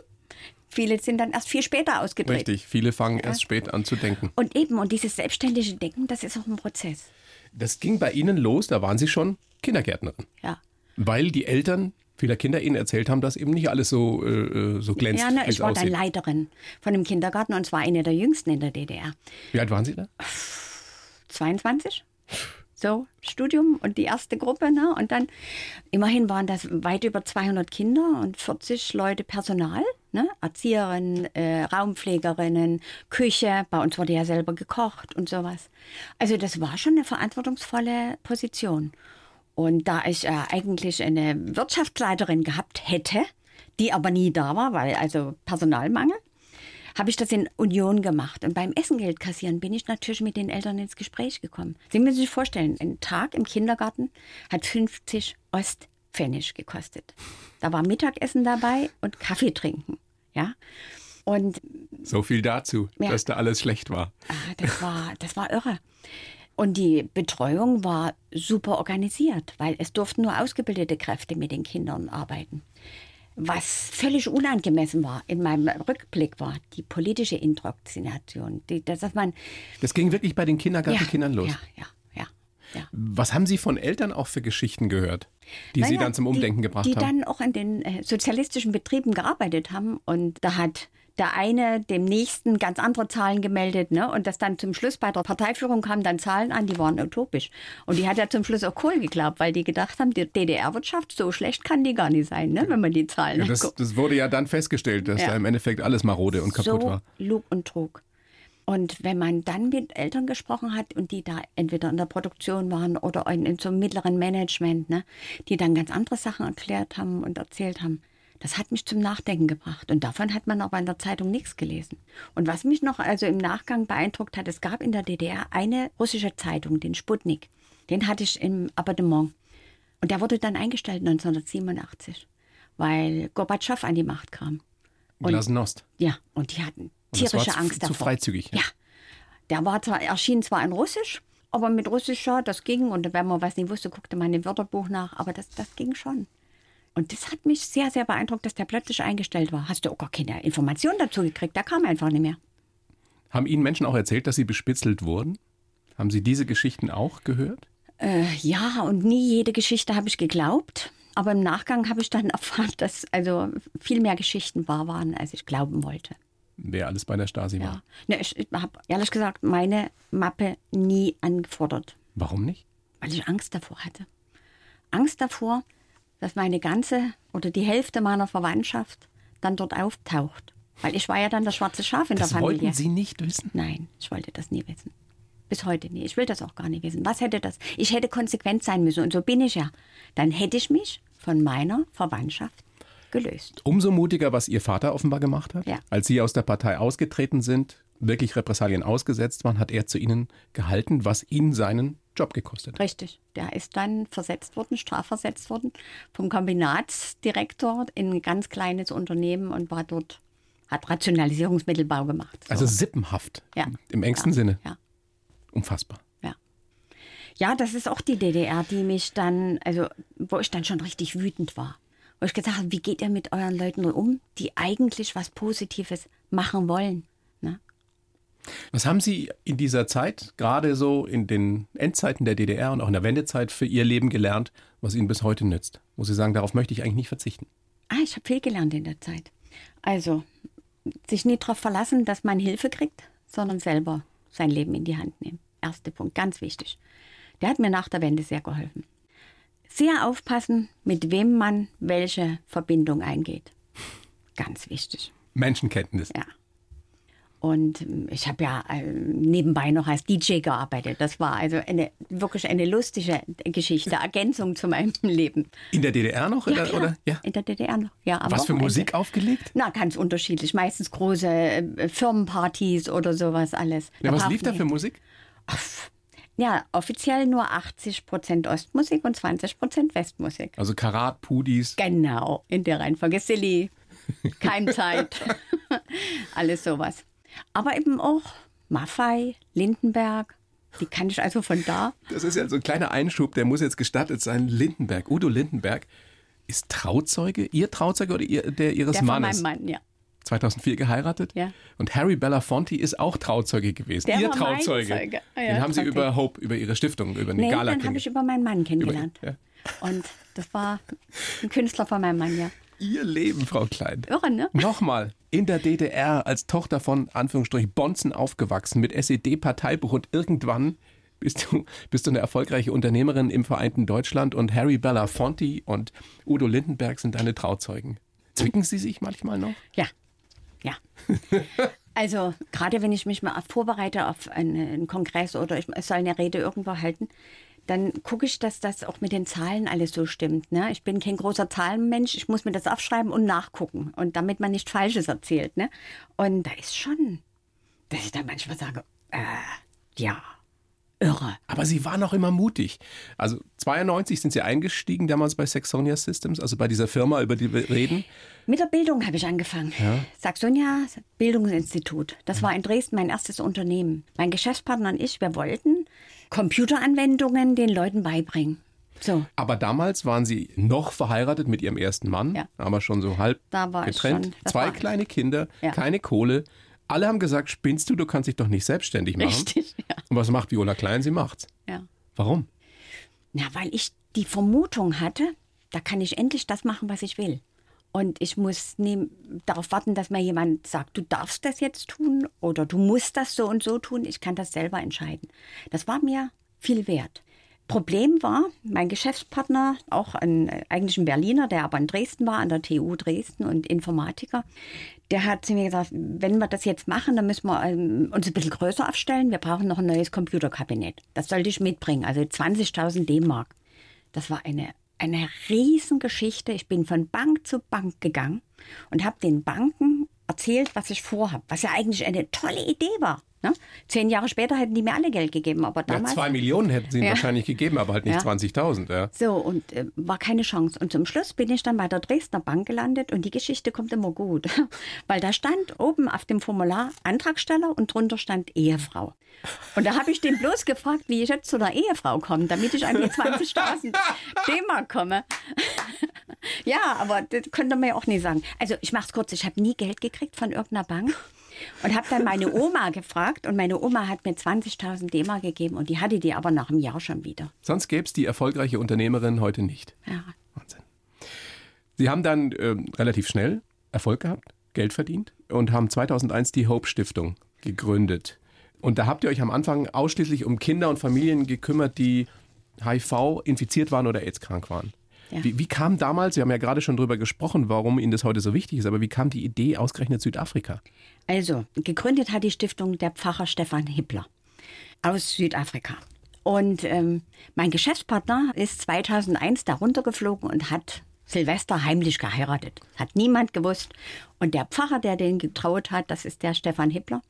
Speaker 3: Viele sind dann erst viel später ausgetreten.
Speaker 2: Richtig, viele fangen erst spät an zu denken.
Speaker 3: Und eben, und dieses selbstständige Denken, das ist auch ein Prozess.
Speaker 2: Das ging bei Ihnen los, da waren Sie schon Kindergärtnerin.
Speaker 3: Ja.
Speaker 2: Weil die Eltern vieler Kinder Ihnen erzählt haben, dass eben nicht alles so, äh, so glänzt,
Speaker 3: Ja, ne, ich war dann
Speaker 2: aussieht.
Speaker 3: Leiterin von einem Kindergarten und zwar eine der jüngsten in der DDR.
Speaker 2: Wie alt waren Sie da?
Speaker 3: 22. So, Studium und die erste Gruppe. Ne? Und dann, immerhin waren das weit über 200 Kinder und 40 Leute Personal. Ne? Erzieherinnen, äh, Raumpflegerinnen, Küche. Bei uns wurde ja selber gekocht und sowas. Also das war schon eine verantwortungsvolle Position. Und da ich äh, eigentlich eine Wirtschaftsleiterin gehabt hätte, die aber nie da war, weil also Personalmangel, habe ich das in Union gemacht. Und beim Essengeld kassieren bin ich natürlich mit den Eltern ins Gespräch gekommen. Sie müssen sich vorstellen, ein Tag im Kindergarten hat 50 Ostpfennig gekostet. Da war Mittagessen dabei und Kaffee trinken. Ja. Und
Speaker 2: So viel dazu,
Speaker 3: Ja.
Speaker 2: dass da alles schlecht war.
Speaker 3: ah, das, war, das war irre. Und die Betreuung war super organisiert, weil es durften nur ausgebildete Kräfte mit den Kindern arbeiten. Was völlig unangemessen war in meinem Rückblick war die politische Indoktrination. Die, das, dass man
Speaker 2: Das ging wirklich bei den Kindergartenkindern los.
Speaker 3: Ja, ja, ja. ja.
Speaker 2: Was haben Sie von Eltern auch für Geschichten gehört, die Sie
Speaker 3: Naja,
Speaker 2: dann zum Umdenken
Speaker 3: die,
Speaker 2: gebracht
Speaker 3: die
Speaker 2: haben?
Speaker 3: dann auch in den äh, sozialistischen Betrieben gearbeitet haben. Und da hat der eine dem nächsten ganz andere Zahlen gemeldet. Ne? Und das dann zum Schluss bei der Parteiführung kamen dann Zahlen an, die waren utopisch. Und die hat ja zum Schluss auch Kohl geglaubt, weil die gedacht haben, die DDR-Wirtschaft, so schlecht kann die gar nicht sein, ne? wenn man die Zahlen
Speaker 2: Ja, das, das wurde ja dann festgestellt, dass
Speaker 3: Ja.
Speaker 2: da im Endeffekt alles marode und kaputt
Speaker 3: so
Speaker 2: war.
Speaker 3: Lug und Trug. Und wenn man dann mit Eltern gesprochen hat und die da entweder in der Produktion waren oder in, in so einem mittleren Management, ne, die dann ganz andere Sachen erklärt haben und erzählt haben, das hat mich zum Nachdenken gebracht. Und davon hat man aber in der Zeitung nichts gelesen. Und was mich noch also im Nachgang beeindruckt hat, es gab in der DDR eine russische Zeitung, den Sputnik. Den hatte ich im Appartement. Und der wurde dann eingestellt 1987, weil Gorbatschow an die Macht kam. Und,
Speaker 2: Glasnost.
Speaker 3: Ja, und die hatten
Speaker 2: Und das
Speaker 3: tierische
Speaker 2: war
Speaker 3: Angst
Speaker 2: zu,
Speaker 3: davor.
Speaker 2: zu freizügig.
Speaker 3: Ja. Der war zwar, erschien zwar in Russisch, aber mit Russisch, ja, das ging. Und wenn man was nicht wusste, guckte man im Wörterbuch nach. Aber das, das ging schon. Und das hat mich sehr, sehr beeindruckt, dass der plötzlich eingestellt war. Hast du auch gar keine Informationen dazu gekriegt? Der kam einfach nicht mehr.
Speaker 2: Haben Ihnen Menschen auch erzählt, dass Sie bespitzelt wurden? Haben Sie diese Geschichten auch gehört?
Speaker 3: Äh, ja, und nie jede Geschichte habe ich geglaubt. Aber im Nachgang habe ich dann erfahren, dass also viel mehr Geschichten wahr waren, als ich glauben wollte.
Speaker 2: Wer alles bei der Stasi war?
Speaker 3: Ja. Ne, ich ich habe ehrlich gesagt meine Mappe nie angefordert.
Speaker 2: Warum nicht?
Speaker 3: weil ich Angst davor hatte. Angst davor, dass meine ganze oder die Hälfte meiner Verwandtschaft dann dort auftaucht. Weil ich war ja dann das schwarze Schaf in
Speaker 2: Das
Speaker 3: der Familie.
Speaker 2: wollten Sie nicht wissen?
Speaker 3: Nein, ich wollte das nie wissen. Bis heute nie. Ich will das auch gar nicht wissen. Was hätte das? Ich hätte konsequent sein müssen und so bin ich ja. Dann hätte ich mich von meiner Verwandtschaft gelöst.
Speaker 2: Umso mutiger, was Ihr Vater offenbar gemacht hat.
Speaker 3: Ja.
Speaker 2: Als Sie aus der Partei ausgetreten sind, wirklich Repressalien ausgesetzt waren, hat er zu Ihnen gehalten, was ihn seinen Job gekostet.
Speaker 3: Richtig. Der ist dann versetzt worden, strafversetzt worden vom Kombinatsdirektor in ein ganz kleines Unternehmen und war dort, hat Rationalisierungsmittelbau gemacht. So.
Speaker 2: Also sippenhaft.
Speaker 3: Ja.
Speaker 2: Im engsten
Speaker 3: ja.
Speaker 2: Sinne.
Speaker 3: Ja.
Speaker 2: Unfassbar.
Speaker 3: Ja. Ja, das ist auch die DDR, die mich dann, also wo ich dann schon richtig wütend war. Wo ich gesagt habe, wie geht ihr mit euren Leuten um, die eigentlich was Positives machen wollen?
Speaker 2: Was haben Sie in dieser Zeit, gerade so in den Endzeiten der DDR und auch in der Wendezeit, für Ihr Leben gelernt, was Ihnen bis heute nützt? Wo Sie sagen, darauf möchte ich eigentlich nicht verzichten.
Speaker 3: Ah, ich habe viel gelernt in der Zeit. Also, sich nie darauf verlassen, dass man Hilfe kriegt, sondern selber sein Leben in die Hand nehmen. Erster Punkt, ganz wichtig. Der hat mir nach der Wende sehr geholfen. Sehr aufpassen, mit wem man welche Verbindung eingeht. Ganz wichtig.
Speaker 2: Menschenkenntnis.
Speaker 3: Ja. Und ähm, ich habe ja ähm, nebenbei noch als DJ gearbeitet. Das war also eine wirklich eine lustige Geschichte, Ergänzung zu meinem Leben.
Speaker 2: In der DDR noch?
Speaker 3: Ja,
Speaker 2: oder, oder? Ja.
Speaker 3: In der DDR noch. Ja,
Speaker 2: Was für
Speaker 3: Wochenende.
Speaker 2: Musik aufgelegt?
Speaker 3: Na, ganz unterschiedlich. Meistens große äh, Firmenpartys oder sowas alles.
Speaker 2: Ja, was lief da für Musik?
Speaker 3: Ja, offiziell nur 80 Prozent Ostmusik und 20 Prozent Westmusik.
Speaker 2: Also Karat, Pudis.
Speaker 3: Genau, in der Reihenfolge. Silly, Keimzeit, alles sowas. Aber eben auch Maffei, Lindenberg, die kann ich also von da.
Speaker 2: Das ist ja so ein kleiner Einschub, der muss jetzt gestattet sein. Lindenberg, Udo Lindenberg ist Trauzeuge, Ihr Trauzeuge oder ihr, der Ihres
Speaker 3: Der von
Speaker 2: Mannes?
Speaker 3: meinem Mann, ja.
Speaker 2: 2004 geheiratet.
Speaker 3: Ja.
Speaker 2: Und Harry Belafonte ist auch Trauzeuge gewesen.
Speaker 3: Der
Speaker 2: Ihr Trauzeuge.
Speaker 3: Zeuge. Ah ja,
Speaker 2: Den haben Sie über Hope, über Ihre Stiftung, über eine
Speaker 3: Nee,
Speaker 2: Gala
Speaker 3: den habe ich über meinen Mann kennengelernt.
Speaker 2: ja.
Speaker 3: Und das war ein Künstler von meinem Mann, ja.
Speaker 2: Ihr Leben, Frau Klein.
Speaker 3: Irre, ne?
Speaker 2: Nochmal, in der DDR als Tochter von Anführungsstrich Bonzen aufgewachsen mit SED-Parteibuch und irgendwann bist du, bist du eine erfolgreiche Unternehmerin im vereinten Deutschland und Harry Belafonte und Udo Lindenberg sind deine Trauzeugen. Zwicken sie sich manchmal noch?
Speaker 3: Ja, ja. Also gerade wenn ich mich mal vorbereite auf einen, einen Kongress oder ich soll eine Rede irgendwo halten, dann gucke ich, dass das auch mit den Zahlen alles so stimmt. Ne? Ich bin kein großer Zahlenmensch, ich muss mir das aufschreiben und nachgucken und damit man nicht Falsches erzählt. Ne? Und da ist schon, dass ich dann manchmal sage, äh, ja, irre.
Speaker 2: Aber sie waren auch immer mutig. Also 92 sind sie eingestiegen, damals bei Saxonia Systems, also bei dieser Firma, über die wir reden.
Speaker 3: Mit der Bildung habe ich angefangen. Saxonia Bildungsinstitut. Das war in Dresden mein erstes Unternehmen. Mein Geschäftspartner und ich, wir wollten Computeranwendungen den Leuten beibringen. So,
Speaker 2: Aber damals waren sie noch verheiratet mit ihrem ersten Mann,
Speaker 3: Ja.
Speaker 2: aber schon so halb
Speaker 3: Da war ich
Speaker 2: getrennt. Zwei kleine Kinder,
Speaker 3: Ja.
Speaker 2: keine Kohle. Alle haben gesagt, spinnst du, du kannst dich doch nicht selbstständig machen.
Speaker 3: richtig, ja.
Speaker 2: Und was macht Viola Klein? Sie macht's.
Speaker 3: ja.
Speaker 2: Warum?
Speaker 3: Na, weil ich die Vermutung hatte, da kann ich endlich das machen, was ich will. Und ich muss nie darauf warten, dass mir jemand sagt, du darfst das jetzt tun oder du musst das so und so tun. Ich kann das selber entscheiden. Das war mir viel wert. Problem war, mein Geschäftspartner, auch ein, eigentlich ein Berliner, der aber in Dresden war, an der TU Dresden und Informatiker, der hat zu mir gesagt, wenn wir das jetzt machen, dann müssen wir ähm, uns ein bisschen größer aufstellen. Wir brauchen noch ein neues Computerkabinett. Das sollte ich mitbringen, also 20.000 D-Mark. Das war eine, eine Riesengeschichte. Ich bin von Bank zu Bank gegangen und habe den Banken erzählt, was ich vorhabe, was ja eigentlich eine tolle Idee war. Ne? Zehn Jahre später hätten die mir alle Geld gegeben, aber damals...
Speaker 2: Ja, zwei Millionen hätten sie ihnen
Speaker 3: Ja.
Speaker 2: wahrscheinlich gegeben, aber halt nicht
Speaker 3: Ja.
Speaker 2: 20.000. Ja.
Speaker 3: So, und äh, war keine Chance. Und zum Schluss bin ich dann bei der Dresdner Bank gelandet und die Geschichte kommt immer gut. Weil da stand oben auf dem Formular Antragsteller und drunter stand Ehefrau. Und da habe ich den bloß gefragt, wie ich jetzt zu der Ehefrau komme, damit ich an die 20.000 D-Mark komme. ja, aber das konnte man ja auch nicht sagen. Also ich mache es kurz, ich habe nie Geld gekriegt von irgendeiner Bank. Und habe dann meine Oma gefragt und meine Oma hat mir 20.000 D-Mark gegeben und die hatte die aber nach einem Jahr schon wieder.
Speaker 2: Sonst gäbe es die erfolgreiche Unternehmerin heute nicht.
Speaker 3: Ja,
Speaker 2: Wahnsinn. Sie haben dann ähm, relativ schnell Erfolg gehabt, Geld verdient und haben 2001 die Hope Stiftung gegründet. Und da habt ihr euch am Anfang ausschließlich um Kinder und Familien gekümmert, die HIV infiziert waren oder AIDS-krank waren.
Speaker 3: Ja.
Speaker 2: Wie, wie kam damals, Sie haben ja gerade schon drüber gesprochen, warum Ihnen das heute so wichtig ist, aber wie kam die Idee ausgerechnet Südafrika?
Speaker 3: Also, gegründet hat die Stiftung der Pfarrer Stefan Hippler aus Südafrika. Und ähm, mein Geschäftspartner ist 2001 da runtergeflogen und hat Silvester heimlich geheiratet. Hat niemand gewusst. Und der Pfarrer, der den getraut hat, das ist der Stefan Hippler.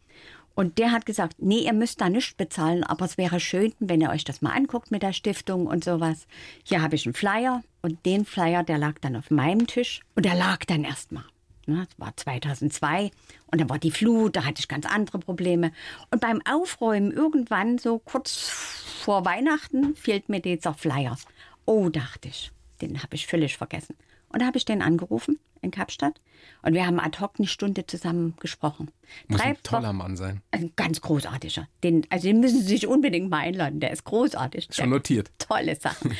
Speaker 3: Und der hat gesagt, nee, ihr müsst da nichts bezahlen, aber es wäre schön, wenn ihr euch das mal anguckt mit der Stiftung und sowas. Hier habe ich einen Flyer und den Flyer, der lag dann auf meinem Tisch und der lag dann erstmal. Ne, Das war 2002 und dann war die Flut, da hatte ich ganz andere Probleme. Und beim Aufräumen irgendwann, so kurz vor Weihnachten, fehlt mir dieser Flyer. Oh, dachte ich, den habe ich völlig vergessen. Und da habe ich den angerufen in Kapstadt und wir haben ad hoc eine Stunde zusammen gesprochen.
Speaker 2: Muss
Speaker 3: Drei
Speaker 2: ein toller Mann sein.
Speaker 3: ein ganz großartiger. Den, also den müssen Sie sich unbedingt mal einladen. Der ist großartig.
Speaker 2: Schon notiert.
Speaker 3: Tolle Sache.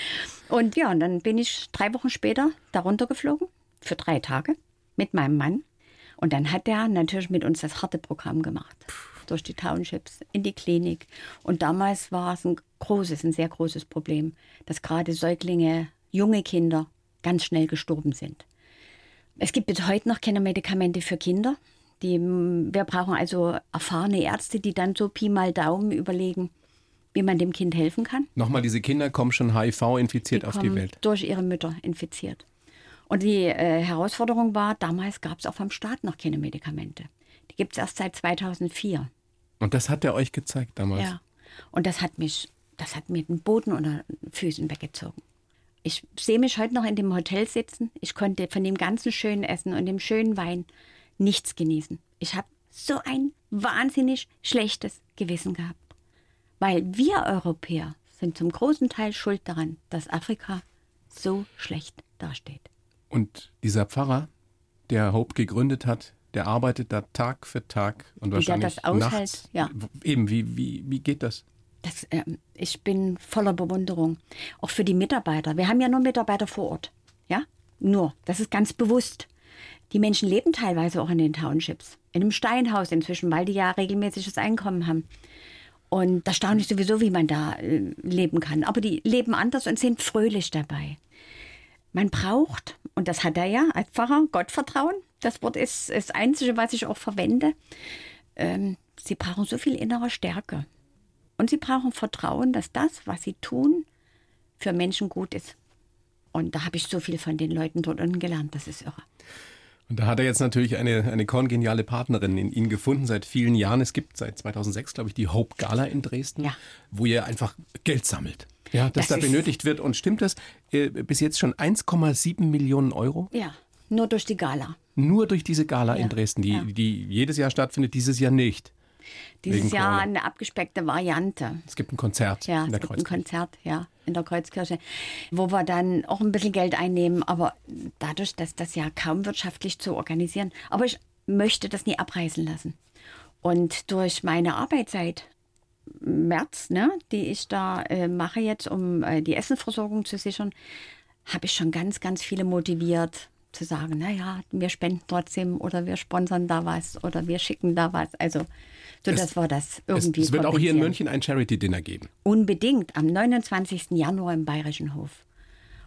Speaker 3: Und ja, und dann bin ich drei Wochen später da runtergeflogen für drei Tage mit meinem Mann. Und dann hat der natürlich mit uns das harte Programm gemacht. Durch die Townships, in die Klinik. Und damals war es ein großes, ein sehr großes Problem, dass gerade Säuglinge, junge Kinder ganz schnell gestorben sind. Es gibt bis heute noch keine Medikamente für Kinder. Die, wir brauchen also erfahrene Ärzte, die dann so Pi mal Daumen überlegen, wie man dem Kind helfen kann.
Speaker 2: Nochmal, diese Kinder kommen schon HIV-infiziert auf die Welt.
Speaker 3: durch ihre Mütter infiziert. Und die äh, Herausforderung war, damals gab es auch vom Staat noch keine Medikamente. Die gibt es erst seit 2004.
Speaker 2: Und das hat er euch gezeigt damals.
Speaker 3: Ja. Und das hat mich, das hat mir den Boden unter den Füßen weggezogen. Ich sehe mich heute noch in dem Hotel sitzen. Ich konnte von dem ganzen schönen Essen und dem schönen Wein nichts genießen. Ich habe so ein wahnsinnig schlechtes Gewissen gehabt. Weil wir Europäer sind zum großen Teil schuld daran, dass Afrika so schlecht dasteht.
Speaker 2: Und dieser Pfarrer, der Hope gegründet hat, der arbeitet da Tag für Tag und
Speaker 3: der
Speaker 2: wahrscheinlich
Speaker 3: das aushält,
Speaker 2: nachts.
Speaker 3: ja.
Speaker 2: Eben, wie, wie, wie geht das?
Speaker 3: Das, ähm, ich bin voller Bewunderung. Auch für die Mitarbeiter. Wir haben ja nur Mitarbeiter vor Ort. Ja? Nur. Das ist ganz bewusst. Die Menschen leben teilweise auch in den Townships. In einem Steinhaus inzwischen, weil die ja regelmäßiges Einkommen haben. Und da staune ich sowieso, wie man da äh, leben kann. Aber die leben anders und sind fröhlich dabei. Man braucht, und das hat er ja als Pfarrer, Gottvertrauen. Das Wort ist das Einzige, was ich auch verwende. Ähm, sie brauchen so viel innere Stärke. Und sie brauchen Vertrauen, dass das, was sie tun, für Menschen gut ist. Und da habe ich so viel von den Leuten dort unten gelernt. Das ist irre.
Speaker 2: Und da hat er jetzt natürlich eine, eine kongeniale Partnerin in ihn gefunden seit vielen Jahren. Es gibt seit 2006, glaube ich, die Hope Gala in Dresden,
Speaker 3: Ja.
Speaker 2: wo ihr einfach Geld sammelt. Ja, das,
Speaker 3: Das
Speaker 2: da benötigt wird. Und stimmt das? Äh, bis jetzt schon 1,7 Millionen Euro?
Speaker 3: Ja, nur durch die Gala.
Speaker 2: Nur durch diese Gala in
Speaker 3: Ja,
Speaker 2: Dresden, die,
Speaker 3: ja.
Speaker 2: die jedes Jahr stattfindet, dieses Jahr nicht.
Speaker 3: Dieses
Speaker 2: Wegen
Speaker 3: Jahr
Speaker 2: Corona.
Speaker 3: eine abgespeckte Variante.
Speaker 2: Es gibt ein Konzert
Speaker 3: Ja,
Speaker 2: in
Speaker 3: es
Speaker 2: der
Speaker 3: gibt ein
Speaker 2: Kreuzkirche.
Speaker 3: Konzert, ja, in der Kreuzkirche, wo wir dann auch ein bisschen Geld einnehmen, aber dadurch, dass das ja kaum wirtschaftlich zu organisieren, aber ich möchte das nie abreißen lassen. Und durch meine Arbeit seit März, ne, die ich da äh, mache jetzt, um äh, die Essenversorgung zu sichern, habe ich schon ganz, ganz viele motiviert, zu sagen, naja, wir spenden trotzdem oder wir sponsern da was oder wir schicken da was. Also, so dass wir das irgendwie
Speaker 2: Es, es wird auch hier in. München ein Charity-Dinner geben.
Speaker 3: Unbedingt am 29. Januar im Bayerischen Hof.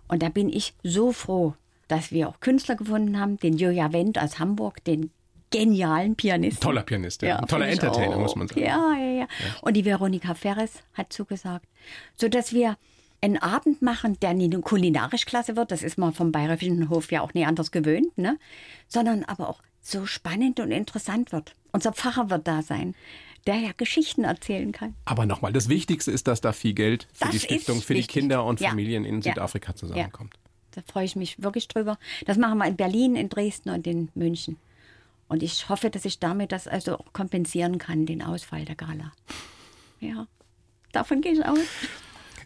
Speaker 3: Und da bin ich so froh, dass wir auch Künstler gefunden haben, den Julia Wendt aus Hamburg, den genialen Pianisten.
Speaker 2: Toller Pianist, ja. Ein toller Entertainer,
Speaker 3: auch.
Speaker 2: muss man sagen.
Speaker 3: Ja, ja, ja, Und die Veronika Ferres hat zugesagt. So dass wir einen Abend machen, der nie eine kulinarisch klasse wird, das ist man vom Bayerischen Hof ja auch nie anders gewöhnt, ne? sondern aber auch so spannend und interessant wird. Unser Pfarrer wird da sein, der ja Geschichten erzählen kann.
Speaker 2: Aber nochmal, das Wichtigste ist, dass da viel Geld für
Speaker 3: Das
Speaker 2: die Stiftung für die
Speaker 3: wichtig.
Speaker 2: Kinder und
Speaker 3: Ja.
Speaker 2: Familien in
Speaker 3: Ja.
Speaker 2: Südafrika zusammenkommt.
Speaker 3: Da freue ich mich wirklich drüber. Das machen wir in Berlin, in Dresden und in München. Und ich hoffe, dass ich damit das also kompensieren kann, den Ausfall der Gala. Ja, davon gehe ich aus.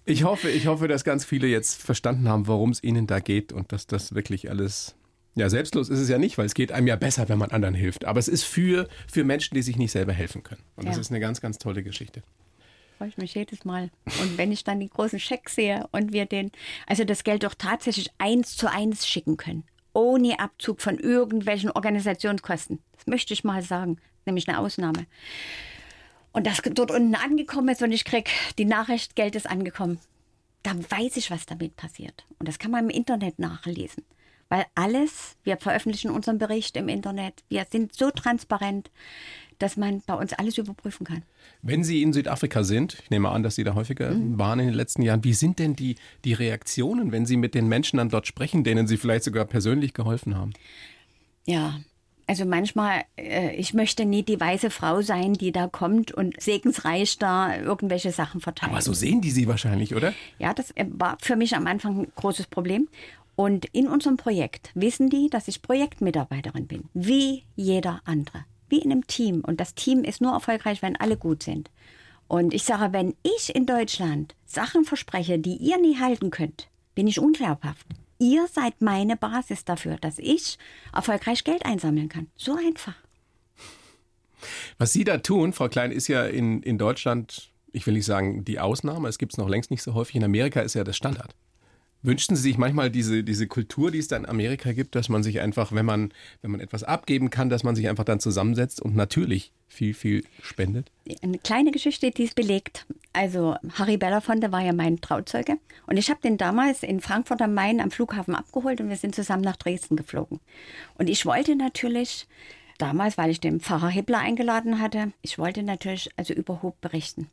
Speaker 2: Ich hoffe, ich hoffe, dass ganz viele jetzt verstanden haben, worum es ihnen da geht und dass das wirklich alles. Ja, selbstlos ist es ja nicht, weil es geht einem ja besser, wenn man anderen hilft. Aber es ist für, für Menschen, die sich nicht selber helfen können. Und das
Speaker 3: Ja.
Speaker 2: ist eine ganz, ganz tolle Geschichte.
Speaker 3: Freue ich mich jedes Mal. Und wenn ich dann die großen Schecks sehe und wir den, also das Geld doch tatsächlich eins zu eins schicken können, ohne Abzug von irgendwelchen Organisationskosten. Das möchte ich mal sagen, nämlich eine Ausnahme. Und das dort unten angekommen ist und ich krieg die Nachricht, Geld ist angekommen. Da weiß ich, was damit passiert. Und das kann man im Internet nachlesen. Weil alles, wir veröffentlichen unseren Bericht im Internet, wir sind so transparent, dass man bei uns alles überprüfen kann.
Speaker 2: Wenn Sie in Südafrika sind, ich nehme an, dass Sie da häufiger waren in den letzten Jahren, wie sind denn die, die Reaktionen, wenn Sie mit den Menschen dann dort sprechen, denen Sie vielleicht sogar persönlich geholfen haben?
Speaker 3: Ja, also manchmal, äh, ich möchte nie die weiße Frau sein, die da kommt und segensreich da irgendwelche Sachen verteilt.
Speaker 2: Aber so sehen die Sie wahrscheinlich, oder?
Speaker 3: Ja, das äh, war für mich am Anfang ein großes Problem. Und in unserem Projekt wissen die, dass ich Projektmitarbeiterin bin, wie jeder andere, wie in einem Team. Und das Team ist nur erfolgreich, wenn alle gut sind. Und ich sage, wenn ich in Deutschland Sachen verspreche, die ihr nie halten könnt, bin ich unglaubhaft. Ihr seid meine Basis dafür, dass ich erfolgreich Geld einsammeln kann. So einfach.
Speaker 2: Was Sie da tun, Frau Klein, ist ja in, in Deutschland, ich will nicht sagen die Ausnahme, es gibt es noch längst nicht so häufig. In Amerika ist ja das Standard. Wünschten Sie sich manchmal diese, diese Kultur, die es da in Amerika gibt, dass man sich einfach, wenn man, wenn man etwas abgeben kann, dass man sich einfach dann zusammensetzt und natürlich viel, viel spendet?
Speaker 3: eine kleine Geschichte, die es belegt. Also Harry Belafonte war ja mein Trauzeuge und ich habe den damals in Frankfurt am Main am Flughafen abgeholt und wir sind zusammen nach Dresden geflogen. Und ich wollte natürlich damals, weil ich den Pfarrer Hippler eingeladen hatte, ich wollte natürlich also über berichten.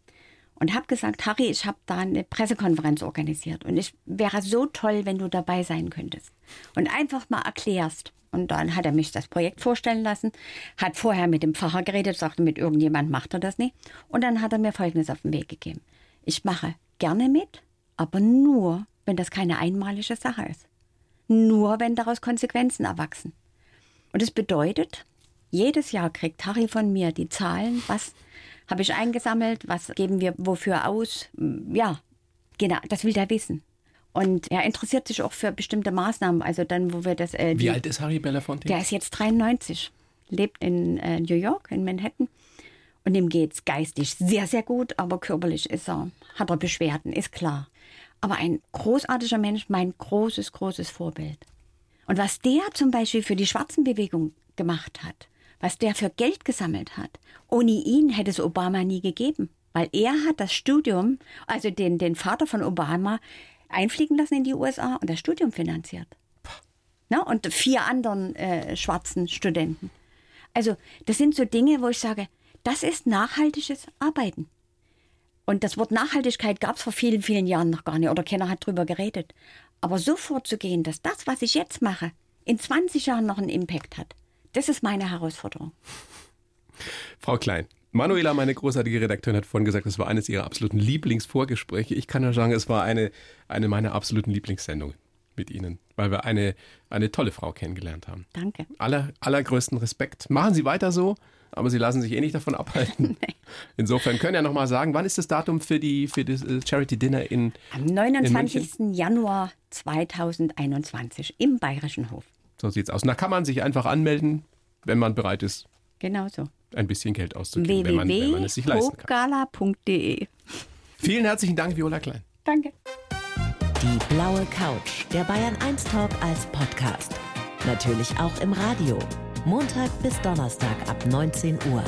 Speaker 3: Und habe gesagt, Harry, ich habe da eine Pressekonferenz organisiert und ich wäre so toll, wenn du dabei sein könntest. Und einfach mal erklärst. Und dann hat er mich das Projekt vorstellen lassen, hat vorher mit dem Pfarrer geredet, sagte, mit irgendjemand macht er das nicht. Und dann hat er mir Folgendes auf den Weg gegeben. Ich mache gerne mit, aber nur, wenn das keine einmalige Sache ist. Nur, wenn daraus Konsequenzen erwachsen. Und es bedeutet, jedes Jahr kriegt Harry von mir die Zahlen, was habe ich eingesammelt, was geben wir wofür aus. Ja, genau, das will der wissen. Und er interessiert sich auch für bestimmte Maßnahmen. Also dann, wo wir das. Äh,
Speaker 2: Wie
Speaker 3: die-
Speaker 2: alt ist Harry Belafonte?
Speaker 3: der ist jetzt 93, lebt in äh, New York, in Manhattan. Und ihm geht's geistig sehr, sehr gut, aber körperlich ist er, hat er Beschwerden, ist klar. Aber ein großartiger Mensch, mein großes, großes Vorbild. Und was der zum Beispiel für die Schwarzenbewegung gemacht hat, was der für Geld gesammelt hat, ohne ihn hätte es Obama nie gegeben. Weil er hat das Studium, also den, den Vater von Obama, einfliegen lassen in die USA und das Studium finanziert. Ne? Und vier anderen äh, schwarzen Studenten. Also das sind so Dinge, wo ich sage, das ist nachhaltiges Arbeiten. Und das Wort Nachhaltigkeit gab es vor vielen, vielen Jahren noch gar nicht oder keiner hat drüber geredet. Aber so vorzugehen, dass das, was ich jetzt mache, in 20 Jahren noch einen Impact hat, das ist meine Herausforderung.
Speaker 2: Frau Klein. Manuela, meine großartige Redakteurin, hat vorhin gesagt, es war eines ihrer absoluten Lieblingsvorgespräche. Ich kann nur sagen, es war eine, eine meiner absoluten Lieblingssendungen mit Ihnen, weil wir eine, eine tolle Frau kennengelernt haben.
Speaker 3: Danke.
Speaker 2: Aller, allergrößten Respekt. Machen Sie weiter so, aber Sie lassen sich eh nicht davon abhalten. Insofern können ja noch mal sagen, wann ist das Datum für, die, für das äh, Charity Dinner in
Speaker 3: Am 29. Januar 2021 im Bayerischen Hof.
Speaker 2: So sieht's aus. Und da kann man sich einfach anmelden, wenn man bereit ist,
Speaker 3: Genau so.
Speaker 2: ein bisschen Geld auszugeben, wenn man, wenn man es sich leisten kann. Vielen herzlichen Dank, Viola Klein.
Speaker 3: Danke.
Speaker 1: Die blaue Couch, der Bayern 1 Talk als Podcast. Natürlich auch im Radio. Montag bis Donnerstag ab 19 Uhr.